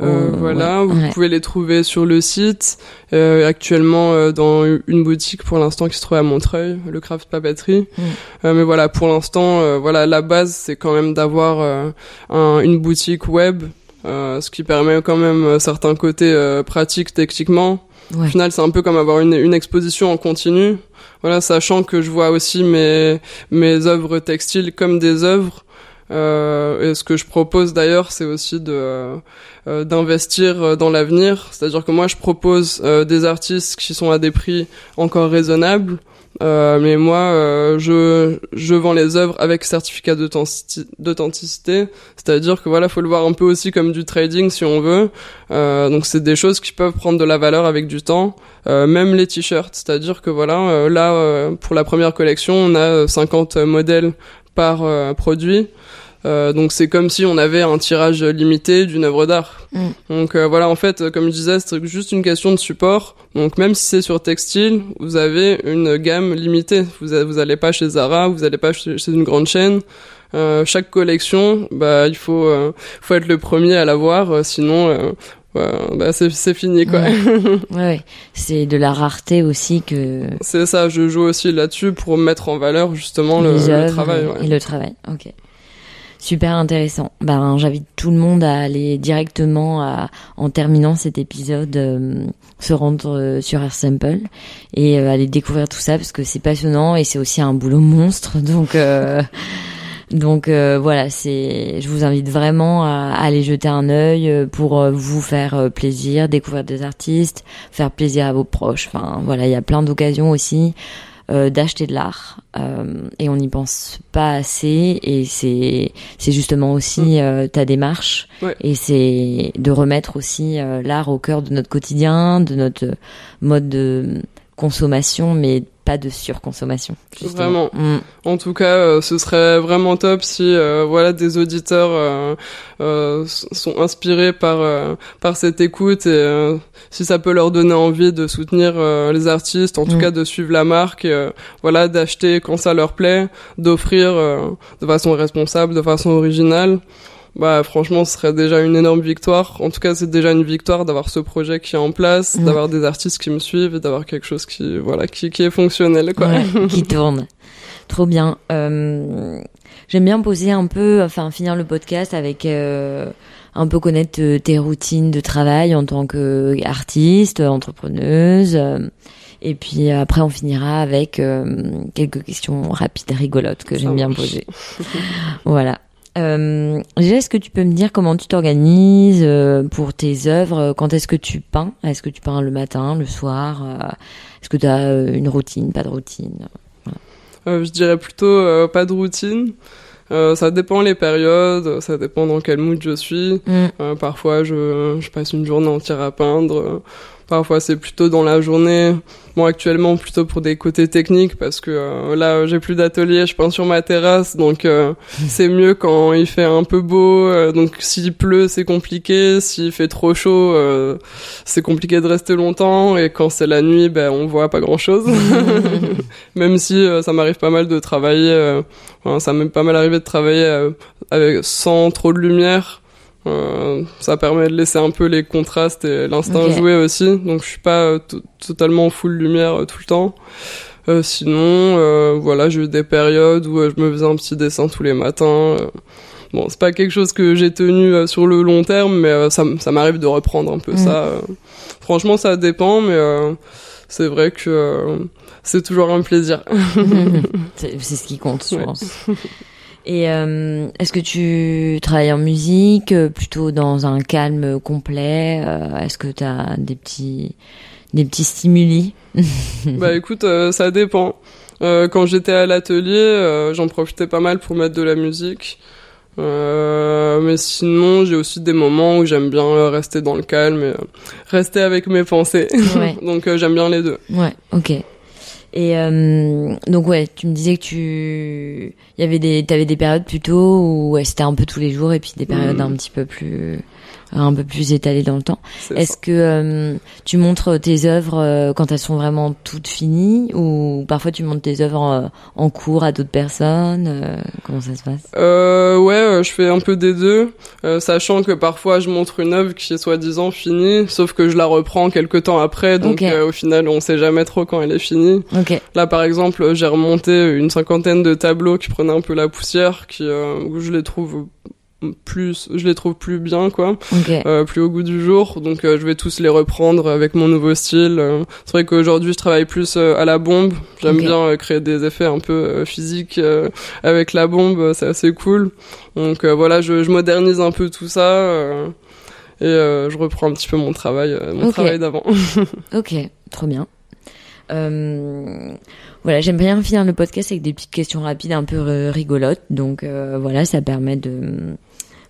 Euh, voilà, vous pouvez les trouver sur le site. Euh, actuellement, dans une boutique pour l'instant qui se trouve à Montreuil, le Craft Papeterie. Mm. mais voilà, pour l'instant, voilà, la base c'est quand même d'avoir un, une boutique web, ce qui permet quand même certains côtés pratiques techniquement. Au final, c'est un peu comme avoir une, une exposition en continu voilà, sachant que je vois aussi mes mes œuvres textiles comme des œuvres. Euh, et ce que je propose d'ailleurs, c'est aussi de euh, d'investir dans l'avenir. C'est-à-dire que moi, je propose euh, des artistes qui sont à des prix encore raisonnables Euh, mais moi, euh, je, je vends les œuvres avec certificat d'authentici- d'authenticité, c'est-à-dire que voilà, faut le voir un peu aussi comme du trading si on veut. Euh, donc c'est des choses qui peuvent prendre de la valeur avec du temps. Euh, même les t-shirts, c'est-à-dire que voilà, là pour la première collection, on a euh, 50 modèles par produit. Euh, donc c'est comme si on avait un tirage limité d'une œuvre d'art. Mm. Donc euh, voilà, en fait, euh, comme je disais, c'est juste une question de support. Donc même si c'est sur textile, vous avez une gamme limitée. Vous a- vous allez pas chez Zara, vous allez pas chez, chez une grande chaîne. Euh, chaque collection, bah il faut euh, faut être le premier à l'avoir, euh, sinon ouais, bah, c'est fini quoi. Ouais, ouais. C'est de la rareté aussi que c'est ça, je joue aussi là-dessus pour mettre en valeur justement le, travail. et, ouais. et le travail. Ok. Super intéressant. Ben, j'invite tout le monde à aller directement à, en terminant cet épisode, euh, se rendre euh, sur AirSample et euh, aller découvrir tout ça parce que c'est passionnant et c'est aussi un boulot monstre. Donc, euh, donc voilà, c'est. Je vous invite vraiment à, à aller jeter un œil pour vous faire plaisir, découvrir des artistes, faire plaisir à vos proches. Enfin voilà, il y a plein d'occasions aussi euh, d'acheter de l'art euh, et on n'y pense pas assez et c'est c'est justement aussi euh, ta démarche Ouais. et c'est de remettre aussi euh, l'art au cœur de notre quotidien, de notre mode de consommation, mais pas de surconsommation. justement. Vraiment. Mm. En tout cas, euh, ce serait vraiment top si euh, voilà des auditeurs euh, euh, sont inspirés par euh, par cette écoute et euh, si ça peut leur donner envie de soutenir euh, les artistes, en tout Mm. cas de suivre la marque, et, euh, voilà d'acheter quand ça leur plaît, d'offrir euh, de façon responsable, de façon originale. Bah franchement, ce serait déjà une énorme victoire. En tout cas, c'est déjà une victoire d'avoir ce projet qui est en place, d'avoir des artistes qui me suivent, et d'avoir quelque chose qui voilà qui qui est fonctionnel quoi. Ouais, qui tourne. Trop bien. Euh, J'aime bien poser un peu, enfin finir le podcast avec euh, un peu connaître euh, tes routines de travail en tant qu'artiste, entrepreneuse. euh, et puis après, on finira avec quelques questions rapides, rigolotes que j'aime bien poser. voilà. Euh, déjà, est-ce que tu peux me dire comment tu t'organises euh, pour tes œuvres? Quand est-ce que tu peins? Est-ce que tu peins le matin, le soir? Euh, Est-ce que tu as euh, une routine, pas de routine? Euh, je dirais plutôt euh, pas de routine. Euh, ça dépend les périodes, ça dépend dans quel mood je suis. Mm. Euh, parfois, je, je passe une journée entière à peindre. Parfois, c'est plutôt dans la journée. Bon, actuellement, plutôt pour des côtés techniques, parce que euh, là, j'ai plus d'atelier, je peins sur ma terrasse, donc euh, c'est mieux quand il fait un peu beau. euh, donc, s'il pleut, c'est compliqué. S'il fait trop chaud, euh, c'est compliqué de rester longtemps. Et quand c'est la nuit, ben, on voit pas grand-chose. Même si euh, ça m'arrive pas mal de travailler, euh, enfin, ça m'est pas mal arrivé de travailler euh, avec sans trop de lumière. Euh, ça permet de laisser un peu les contrastes et l'instinct jouer aussi. Donc je suis pas euh, to- totalement full lumière euh, tout le temps. Euh, sinon, voilà, j'ai eu des périodes où je me faisais un petit dessin tous les matins. Bon, c'est pas quelque chose que j'ai tenu sur le long terme, mais ça, m'arrive de reprendre un peu Mm. ça. Franchement, ça dépend, mais c'est vrai que c'est toujours un plaisir. c'est c'est ce qui compte, je Ouais. pense. Et euh, est-ce que tu travailles en musique, euh, plutôt dans un calme complet euh, Est-ce que tu as des petits, des petits stimuli Bah écoute, euh, ça dépend. Euh, quand j'étais à l'atelier, j'en profitais pas mal pour mettre de la musique. Euh, mais sinon, j'ai aussi des moments où j'aime bien rester dans le calme et rester avec mes pensées. Ouais. Donc euh, j'aime bien les deux. Ouais, ok. Et euh, donc ouais, tu me disais que tu, il y avait des, t'avais des périodes plutôt où ouais, c'était un peu tous les jours et puis des périodes Mhm. un petit peu plus, un peu plus étalées dans le temps. Est-ce que euh, tu montres tes œuvres euh, quand elles sont vraiment toutes finies ou parfois tu montres tes œuvres euh, en cours à d'autres personnes euh, Comment ça se passe? Euh, ouais, je fais un peu des deux, euh, sachant que parfois je montre une œuvre qui est soi-disant finie, sauf que je la reprends quelques temps après, donc euh, au final on sait jamais trop quand elle est finie. Ok. Là, par exemple, j'ai remonté une cinquantaine de tableaux qui prenaient un peu la poussière, qui euh, où je les trouve plus, je les trouve plus bien, quoi, Ok. euh, plus au goût du jour. Donc, euh, je vais tous les reprendre avec mon nouveau style. Euh, C'est vrai qu'aujourd'hui, je travaille plus euh, à la bombe. J'aime bien euh, créer des effets un peu physiques euh, avec la bombe. C'est assez cool. Donc euh, voilà, je, je modernise un peu tout ça. euh, et euh, je reprends un petit peu mon travail, euh, mon travail d'avant. Ok. Trop bien. Euh, voilà, j'aime bien finir le podcast avec des petites questions rapides, un peu rigolotes. Donc euh, voilà, ça permet de,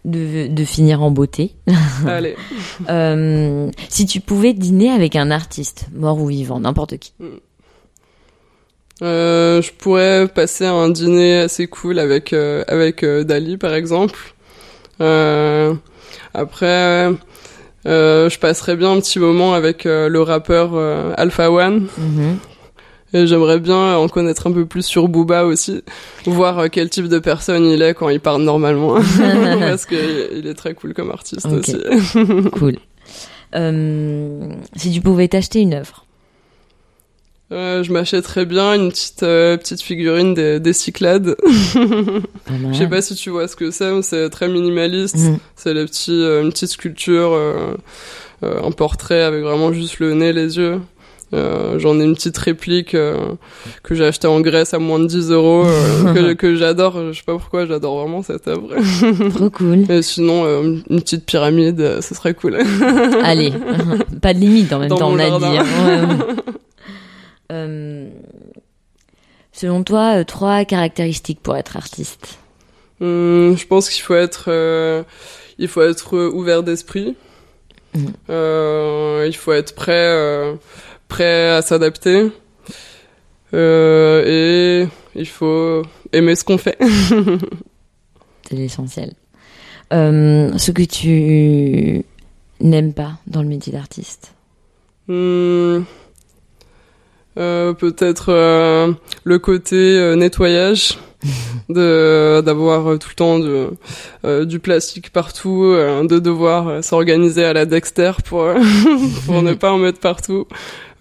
de, de finir en beauté. Allez. Euh, si tu pouvais dîner avec un artiste, mort ou vivant, n'importe qui. Euh, je pourrais passer un dîner assez cool avec euh, avec Dali par exemple. Après, je passerais bien un petit moment avec le rappeur Alpha One. Mhm. Et j'aimerais bien en connaître un peu plus sur Booba aussi, voir euh, quel type de personne il est quand il parle normalement, parce que il est très cool comme artiste aussi. cool. Euh, si tu pouvais t'acheter une œuvre. Euh, je m'achèterais bien une petite euh, petite figurine des, des Cyclades. Je sais pas si tu vois ce que c'est, mais c'est très minimaliste. Mhm. C'est euh, une petite sculpture, un portrait avec vraiment juste le nez, les yeux. Euh, J'en ai une petite réplique euh, que j'ai achetée en Grèce à moins de 10 euros, euh, que, que j'adore. Je sais pas pourquoi, j'adore vraiment cette œuvre. Trop cool. Et sinon, une petite pyramide, ce serait cool. Allez, pas de limite en même Dans temps, on a dit. hein. Selon toi, trois caractéristiques pour être artiste. Hum, je pense qu'il faut être, il faut être ouvert d'esprit. Euh, il faut être prêt, prêt à s'adapter. Euh, et il faut aimer ce qu'on fait. C'est l'essentiel. Euh, ce que tu n'aimes pas dans le métier d'artiste. Hum, euh, Peut-être le côté nettoyage, d'avoir tout le temps de, du plastique partout, de devoir s'organiser à la Dexter pour pour ne pas en mettre partout.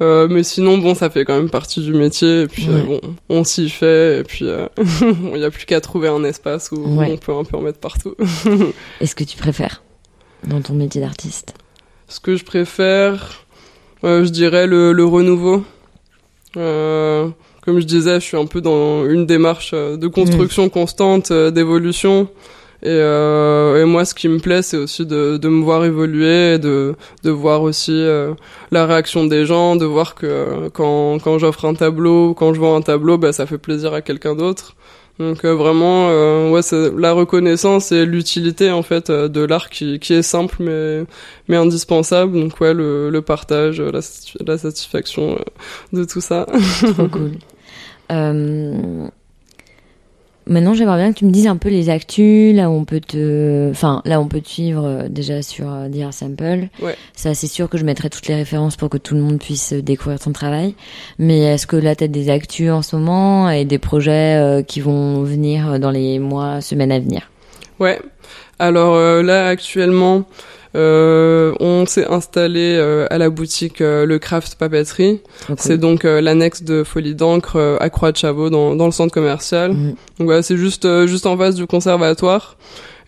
Euh, mais sinon, bon, ça fait quand même partie du métier. Et puis, euh, Ouais. bon, on s'y fait. Et puis, euh, il n'y a plus qu'à trouver un espace où Ouais. on peut un peu en mettre partout. Est-ce que tu préfères dans ton métier d'artiste? Ce que je préfère, je dirais le, le renouveau. Euh, comme je disais, je suis un peu dans une démarche de construction constante, euh, d'évolution. Et, euh, et moi, ce qui me plaît, c'est aussi de, de me voir évoluer, de, de voir aussi euh, la réaction des gens, de voir que quand, quand j'offre un tableau, quand je vends un tableau, bah, ça fait plaisir à quelqu'un d'autre. Donc euh, vraiment, euh, ouais, c'est la reconnaissance et l'utilité en fait euh, de l'art qui, qui est simple mais mais indispensable. Donc ouais, le, le partage, la, la satisfaction euh, de tout ça. Trop cool. Euh, Maintenant, j'aimerais bien que tu me dises un peu les actus, là où on peut te, enfin, là où on peut te suivre euh, déjà sur euh, Dear Sample. Ouais. Ça, c'est sûr que je mettrai toutes les références pour que tout le monde puisse euh, découvrir ton travail. Mais est-ce que là, t'as des actus en ce moment et des projets qui vont venir dans les mois, semaines à venir? Ouais. Alors euh, là actuellement, on s'est installé euh, à la boutique euh, Le Craft Papeterie. C'est donc euh, l'annexe de Folie d'encre euh, à Croix de Chabot dans, dans le centre commercial. Mhm. Donc voilà, c'est juste euh, juste en face du conservatoire.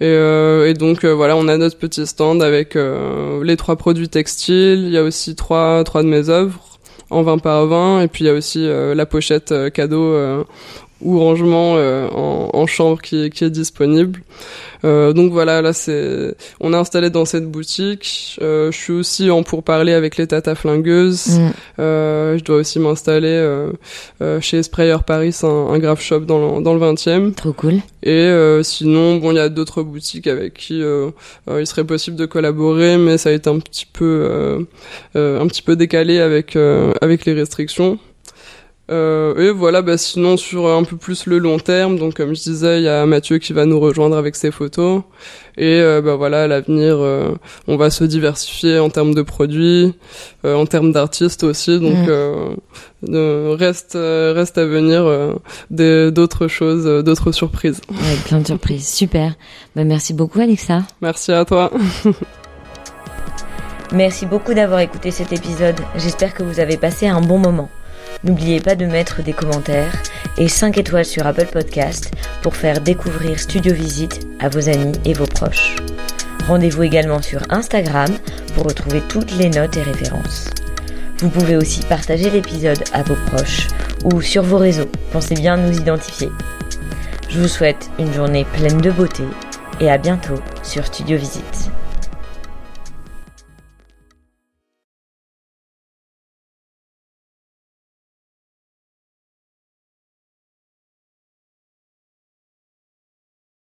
Et, euh, et donc euh, voilà, on a notre petit stand avec euh, les trois produits textiles. Il y a aussi trois trois de mes œuvres en 20 par 20 et puis il y a aussi euh, la pochette euh, cadeau euh, ou rangement euh, en, en chambre qui, est- qui est disponible. Euh, donc voilà, là c'est, on est installé dans cette boutique. Euh, je suis aussi en pourparlers avec les Tata Flingueuses. Euh, je dois aussi m'installer euh, euh, chez Sprayer Paris, un, un graph shop dans le, dans le 20e. Trop cool. Et euh, sinon, bon, il y a d'autres boutiques avec qui il serait possible de collaborer, mais ça a été un petit peu, euh, euh, un petit peu décalé avec euh, avec les restrictions. Euh, et voilà, bah, sinon sur un peu plus le long terme, donc comme je disais, il y a Mathieu qui va nous rejoindre avec ses photos. Et euh, bah voilà, à l'avenir, euh, on va se diversifier en termes de produits, euh, en termes d'artistes aussi. Donc euh, euh, reste euh, reste à venir euh, des- d'autres choses, euh, d'autres surprises. Ouais, plein de surprises. Super. Bah, merci beaucoup, Alexa. Merci à toi. Merci beaucoup d'avoir écouté cet épisode. J'espère que vous avez passé un bon moment. N'oubliez pas de mettre des commentaires et 5 étoiles sur Apple Podcast pour faire découvrir Studio Visite à vos amis et vos proches. Rendez-vous également sur Instagram pour retrouver toutes les notes et références. Vous pouvez aussi partager l'épisode à vos proches ou sur vos réseaux. Pensez bien à nous identifier. Je vous souhaite une journée pleine de beauté et à bientôt sur Studio Visite.